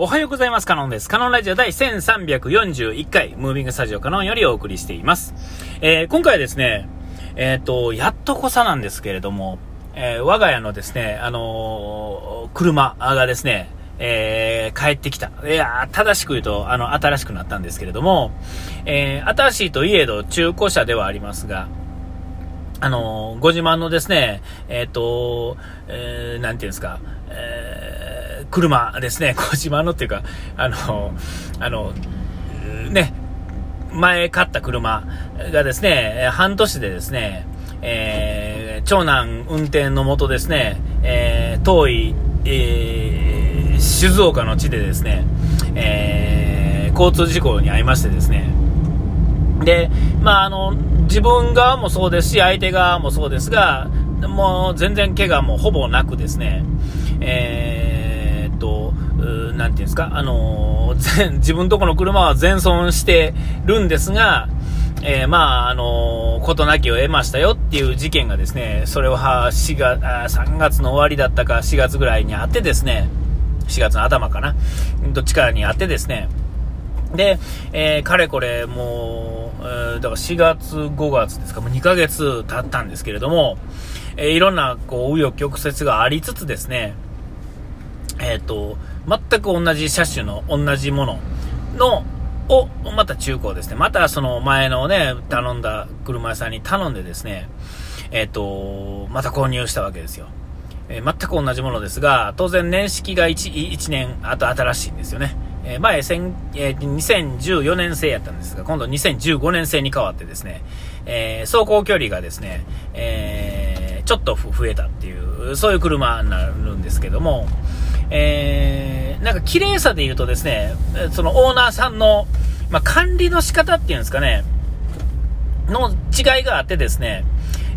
おはようございます。カノンです。カノンラジオ第1341回、ムービングスタジオカノンよりお送りしています。えー、今回はですね、えっ、ー、と、やっとこさなんですけれども、えー、我が家のですね、あの車がですね、え帰ってきた。いや正しく言うと、あの、新しくなったんですけれども、え新しいといえど中古車ではありますが、あのご自慢のですね、えっ、と、えー、なんていうんですか、えー車ですね、小島のっていうか、あの、あの、ね、前買った車がですね、半年でですね、えー、長男運転のもとですね、えー、遠い、えー、静岡の地でですね、えー、交通事故に遭いましてですね、で、まあ、あの、自分側もそうですし、相手側もそうですが、もう全然怪我もほぼなくですね、えー、なんていうんですか、あのー、自分とこの車は全損してるんですが、えー、まあ、あのー、事なきを得ましたよっていう事件がですね、それは4月、3月の終わりだったか4月ぐらいにあってですね、4月の頭かな、どっちかにあってですね、で、えー、かれこれもう、えー、だから4月、5月ですか、もう2ヶ月経ったんですけれども、えー、いろんな、こう、紆余曲折がありつつですね、えっ、ー、と、全く同じ車種の同じものの、を、また中古ですね。またその前のね、頼んだ車屋さんに頼んでですね、えっ、ー、と、また購入したわけですよ。えー、全く同じものですが、当然年式が 1, 1年後新しいんですよね。前、えー、2014年製やったんですが、今度2015年製に変わってですね、え走行距離がですね、えちょっと増えたっていう、そういう車になるんですけども、えー、なんか綺麗さで言うとですね、そのオーナーさんの、まあ、管理の仕方っていうんですかね、の違いがあってですね、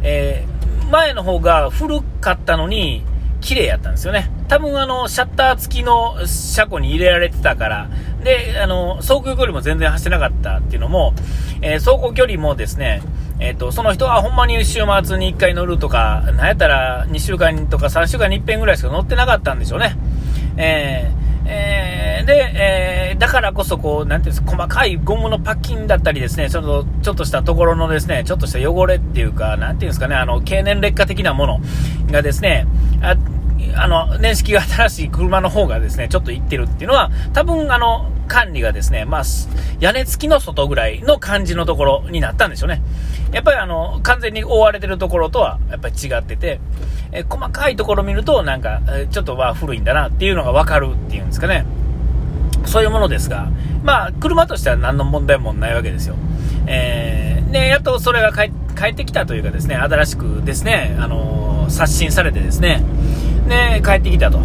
えー、前の方が古かったのに、綺麗やったんですよね。多分あの、シャッター付きの車庫に入れられてたから、で、あの、走行距離も全然走ってなかったっていうのも、えー、走行距離もですね、えっ、ー、と、その人はほんまに週末に1回乗るとか、なんやったら2週間とか3週間に1遍ぐらいしか乗ってなかったんでしょうね。えー、えー、で、えー、だからこそ、こう、なんていうんですか、細かいゴムのパッキンだったりですね、ちょっと、ちょっとしたところのですね、ちょっとした汚れっていうか、なんていうんですかね、あの、経年劣化的なものがですね、ああの、年式が新しい車の方がですね、ちょっといってるっていうのは、多分、あの、管理がですね、まあ、屋根付きの外ぐらいの感じのところになったんでしょうね。やっぱりあの、完全に覆われてるところとは、やっぱり違ってて、え細かいところ見ると、なんか、ちょっとは古いんだなっていうのがわかるっていうんですかね。そういうものですが、まあ、車としては何の問題もないわけですよ。えー、で、やっとそれが帰ってきたというかですね、新しくですね、あのー、刷新されてですね、で、帰ってきたと。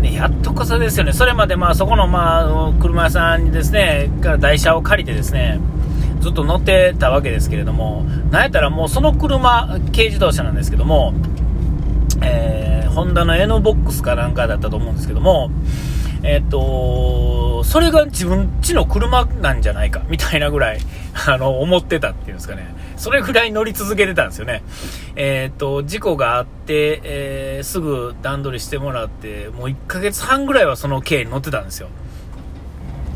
ね、やっとこそですよね。それまでまあそこのまあ車屋さんにですね、から台車を借りてですね、ずっと乗ってたわけですけれども、なんやったらもうその車、軽自動車なんですけども、えー、ホンダの N ボックスかなんかだったと思うんですけども、えっ、と、それが自分ちの車なんじゃないか、みたいなぐらい、あの、思ってたっていうんですかね。それぐらい乗り続けてたんですよね。えっ、と、事故があって、えー、すぐ段取りしてもらって、もう1ヶ月半ぐらいはその軽に乗ってたんですよ。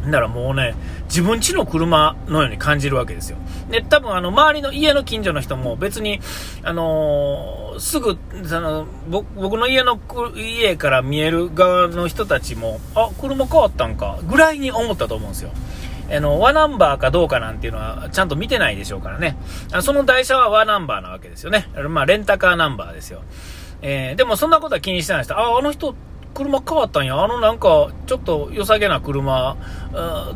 だからもうね、自分家の車のように感じるわけですよ。で、多分あの、周りの家の近所の人も別に、あのー、すぐ、その、僕の家の、家から見える側の人たちも、あ、車変わったんか、ぐらいに思ったと思うんですよ。あの、和ナンバーかどうかなんていうのはちゃんと見てないでしょうからね。その台車は和ナンバーなわけですよね。まあ、レンタカーナンバーですよ。えー、でもそんなことは気にしてない人、あ、あの人、車変わったんや。あのなんか、ちょっと良さげな車、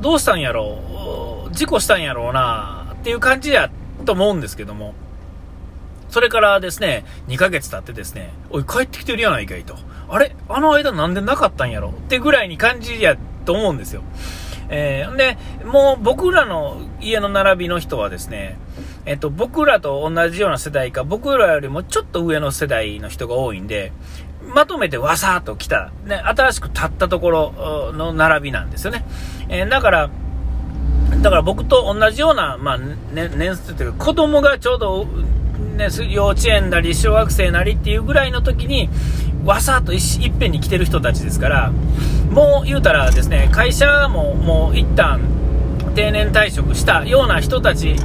どうしたんやろう事故したんやろうなっていう感じやと思うんですけども。それからですね、2ヶ月経ってですね、おい、帰ってきてるやないかいと。あれ？あの間なんでなかったんやろってぐらいに感じやと思うんですよ。えー、で、もう僕らの家の並びの人はですね、えっと、僕らと同じような世代か、僕らよりもちょっと上の世代の人が多いんで、まとめてわさーっと来た、ね、新しく立ったところの並びなんですよね。えー、だから、だから僕と同じような、まあ、ね、年数というか、子供がちょうど、ね、幼稚園なり小学生なりっていうぐらいの時に、わさっといっぺんに来てる人たちですから、もう言うたらですね、会社ももう一旦定年退職したような人たち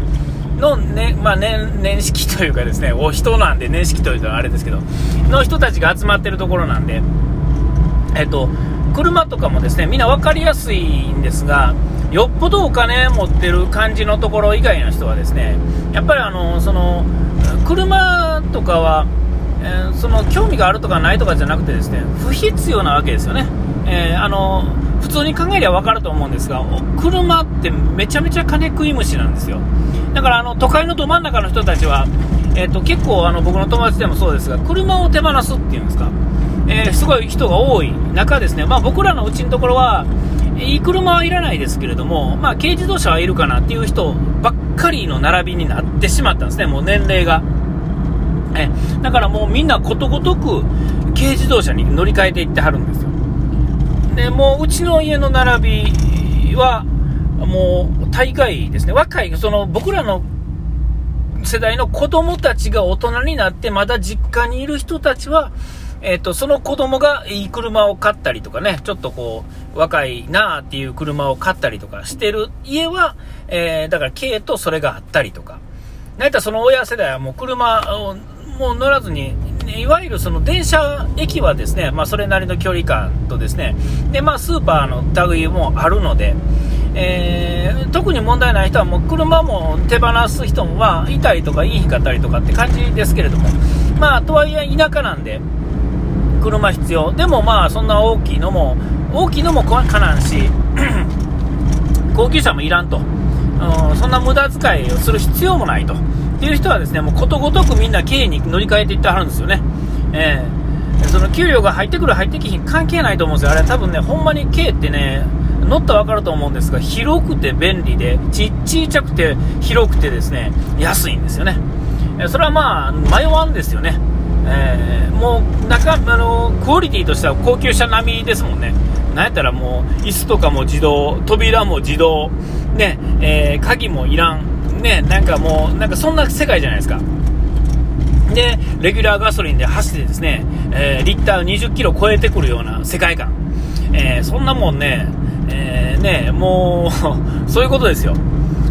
の、ねまあ年、年式というかですね、お人なんで年式というとあれですけど、の人たちが集まってるところなんで、えっと、車とかもですね、みんな分かりやすいんですが、よっぽどお金持ってる感じのところ以外の人はですね、やっぱりあの、その、車とかは、えー、その興味があるとかないとかじゃなくてですね不必要なわけですよね、えー、あの普通に考えりゃ分かると思うんですが車ってめちゃめちゃ金食い虫なんですよ。だからあの都会のど真ん中の人たちは、えーと、結構あの僕の友達でもそうですが車を手放すっていうんですか、えー、すごい人が多い中ですね、まあ、僕らのうちのところはいい車はいらないですけれども、まあ、軽自動車はいるかなっていう人ばっかりの並びになってしまったんですね、もう年齢が。えだからもうみんなことごとく軽自動車に乗り換えていってはるんですよ。で、もううちの家の並びは、もう大概ですね、若い、その僕らの世代の子供たちが大人になってまだ実家にいる人たちは、えっ、と、その子供がいい車を買ったりとかね、ちょっとこう、若いなーっていう車を買ったりとかしてる家は、えー、だから軽とそれがあったりとか、なんやったらその親世代はもう車をもう乗らずに、いわゆるその電車、駅はですね、まあ、それなりの距離感とですね、で、まあ、スーパーの類もあるので、えー、特に問題ない人はもう車も手放す人も、まあ、いたりとかいい日かったりとかって感じですけれども、まあ、とはいえ田舎なんで、車必要。でもまあ、そんな大きいのも、大きいのもかなんし、高級車もいらんと。うん、そんな無駄遣いをする必要もないと。っていう人はですね、もうことごとくみんな経営に乗り換えていってはるんですよね。えー、その給料が入ってくる入ってきひん関係ないと思うんですよ。あれ多分ね、ほんまに軽ってね、乗ったら分かると思うんですが、広くて便利で、ちっちゃくて広くてですね、安いんですよね。それはまあ、迷わんですよね。えー、もう中あのクオリティとしては高級車並みですもんね、なんやったらもう椅子とかも自動、扉も自動、ねえー、鍵もいらん、ね、なんかもう、なんかそんな世界じゃないですか。で、レギュラーガソリンで走ってですね、えー、リッター20キロ超えてくるような世界観、えー、そんなもんね、えー、ねもう そういうことですよ。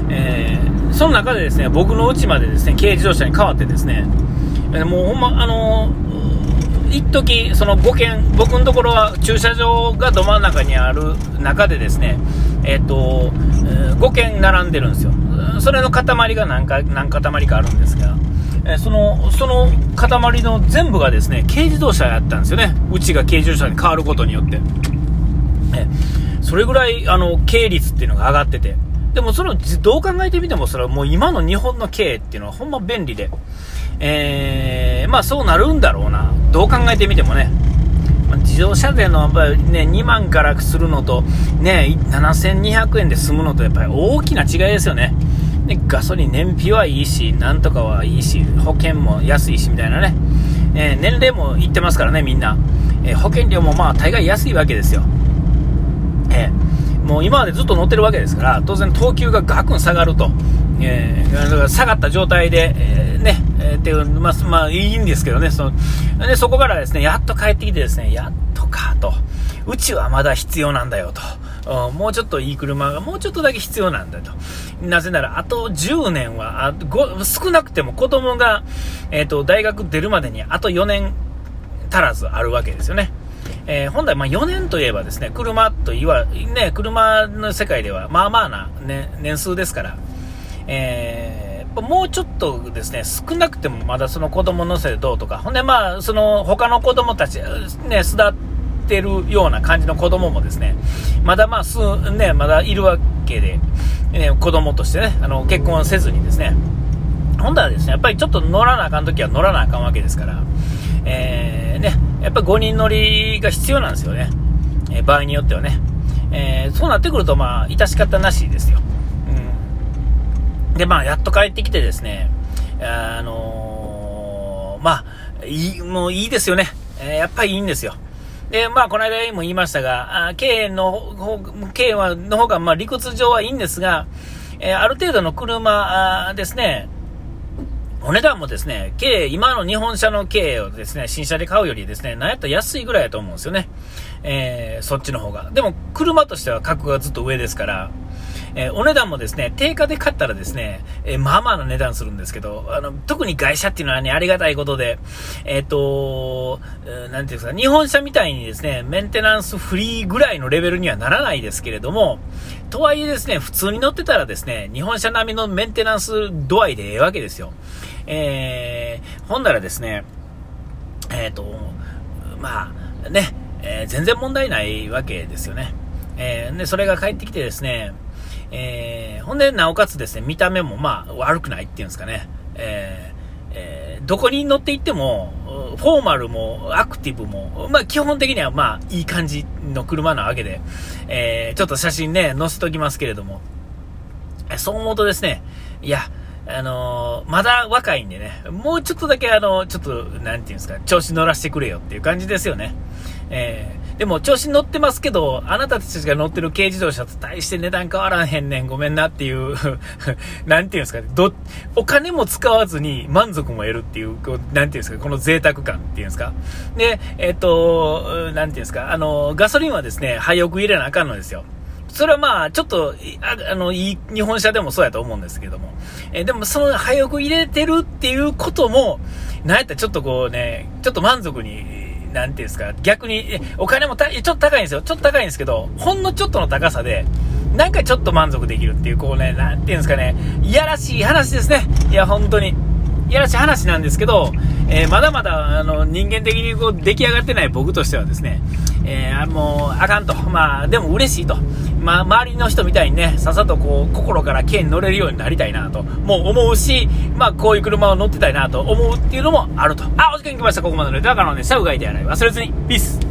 えー、その中でですね、僕の家までですね、軽自動車に変わってですね、もうほんま、あのー、一時その5軒、僕のところは駐車場がど真ん中にある中でですね、えっ、ー、と、5軒並んでるんですよ。それの塊が何か、何塊かあるんですが、えその、その塊の全部がですね、軽自動車やったんですよね。うちが軽自動車に変わることによって。えそれぐらい、あの、軽率っていうのが上がってて。でもその、どう考えてみても、それはもう今の日本の軽っていうのはほんま便利で。えー、まあそうなるんだろうな。どう考えてみてもね。自動車税のやっぱり、ね、2万からするのと、ね、7200円で済むのとやっぱり大きな違いですよね。でガソリン燃費はいいし、なんとかはいいし、保険も安いしみたいなね。えー、年齢もいってますからね、みんな。えー、保険料もまあ大概安いわけですよ。えー、もう今までずっと乗ってるわけですから、当然等級がガクン下がると。えー、下がった状態で、えー、ね、えー、っていう、まあ、まあ、いいんですけどね、そのでそこからですね、やっと帰ってきてですね、やっとかと、うちはまだ必要なんだよと、もうちょっといい車がもうちょっとだけ必要なんだと。なぜなら、あと10年は、あご少なくても子供が、えっ、ー、と、大学出るまでにあと4年足らずあるわけですよね。えー、本来、ま4年といえばですね、車といわ、ね、車の世界では、まあまあな、ね、年数ですから、えー、もうちょっとですね、少なくてもまだその子供乗せてどうとか、ほんでまあ、その他の子供たち、ね、巣立ってるような感じの子供もですね、まだまあ、すね、まだいるわけで、ね、子供としてね、あの、結婚せずにですね、ほんだらですね、やっぱりちょっと乗らなあかん時は乗らなあかんわけですから、えー、ね、やっぱ5人乗りが必要なんですよね。え、場合によってはね。えー、そうなってくると、まあ、致し方なしですよ。うんで、まあ、やっと帰ってきてですね、あのー、まあ、いい、もういいですよね。えー、やっぱりいいんですよ。で、まあ、この間も言いましたが、あ K の方、K は、の方が、まあ、理屈上はいいんですが、えー、ある程度の車ですね、お値段もですね、軽、今の日本車の軽をですね、新車で買うよりですね、なんやったら安いぐらいだと思うんですよね。えー、そっちの方が。でも、車としては格がずっと上ですから、えー、お値段もですね、定価で買ったらですね、えー、まあまあの値段するんですけど、あの、特に外車っていうのはね、ありがたいことで、えっ、ー、と、なんていうんですか、日本車みたいにですね、メンテナンスフリーぐらいのレベルにはならないですけれども、とはいえですね、普通に乗ってたらですね、日本車並みのメンテナンス度合いでええわけですよ。えー、ほんならですね、えっ、ー、と、まあ、ね、えー、全然問題ないわけですよね。えー、で、それが返ってきてですね、えー、ほんで、なおかつですね、見た目もまあ、悪くないっていうんですかね。えー、えー、どこに乗っていっても、フォーマルもアクティブも、まあ基本的にはまあいい感じの車なわけで、えー、ちょっと写真ね、載せときますけれども、そう思うとですね、いや、あのー、まだ若いんでね、もうちょっとだけあの、ちょっと、なんていうんですか、調子乗らせてくれよっていう感じですよね。えー、でも調子乗ってますけど、あなたたちが乗ってる軽自動車と大して値段変わらへんねん、ごめんなっていう なんていうんですか、ど、お金も使わずに満足も得るっていう、こうなんていうんですか、この贅沢感っていうんですか。で、えっ、と、なんていうんですか、あの、ガソリンはですね、早く入れなあかんのですよ。それはまあ、ちょっと、ああの、いい日本車でもそうやと思うんですけども。えでも、その、早く入れてるっていうことも、なんやったらちょっとこうね、ちょっと満足に、なんていうんですか、逆に、お金もたちょっと高いんですよ。ちょっと高いんですけど、ほんのちょっとの高さで、なんかちょっと満足できるっていう、こうね、なんていうんですかね、いやらしい話ですね。いや、本当に。いやらしい話なんですけど、えー、まだまだ、あの、人間的にこう、出来上がってない僕としてはですね、えー、もう、あかんと。まあ、でも嬉しいと。まあ、周りの人みたいにね、さっさとこう、心から軽に乗れるようになりたいなと、もう思うし、まあ、こういう車を乗ってたいなと思うっていうのもあると。あ、お時間来ました。ここまでのネタは可能でした。うがいて洗い忘れずに。ピース。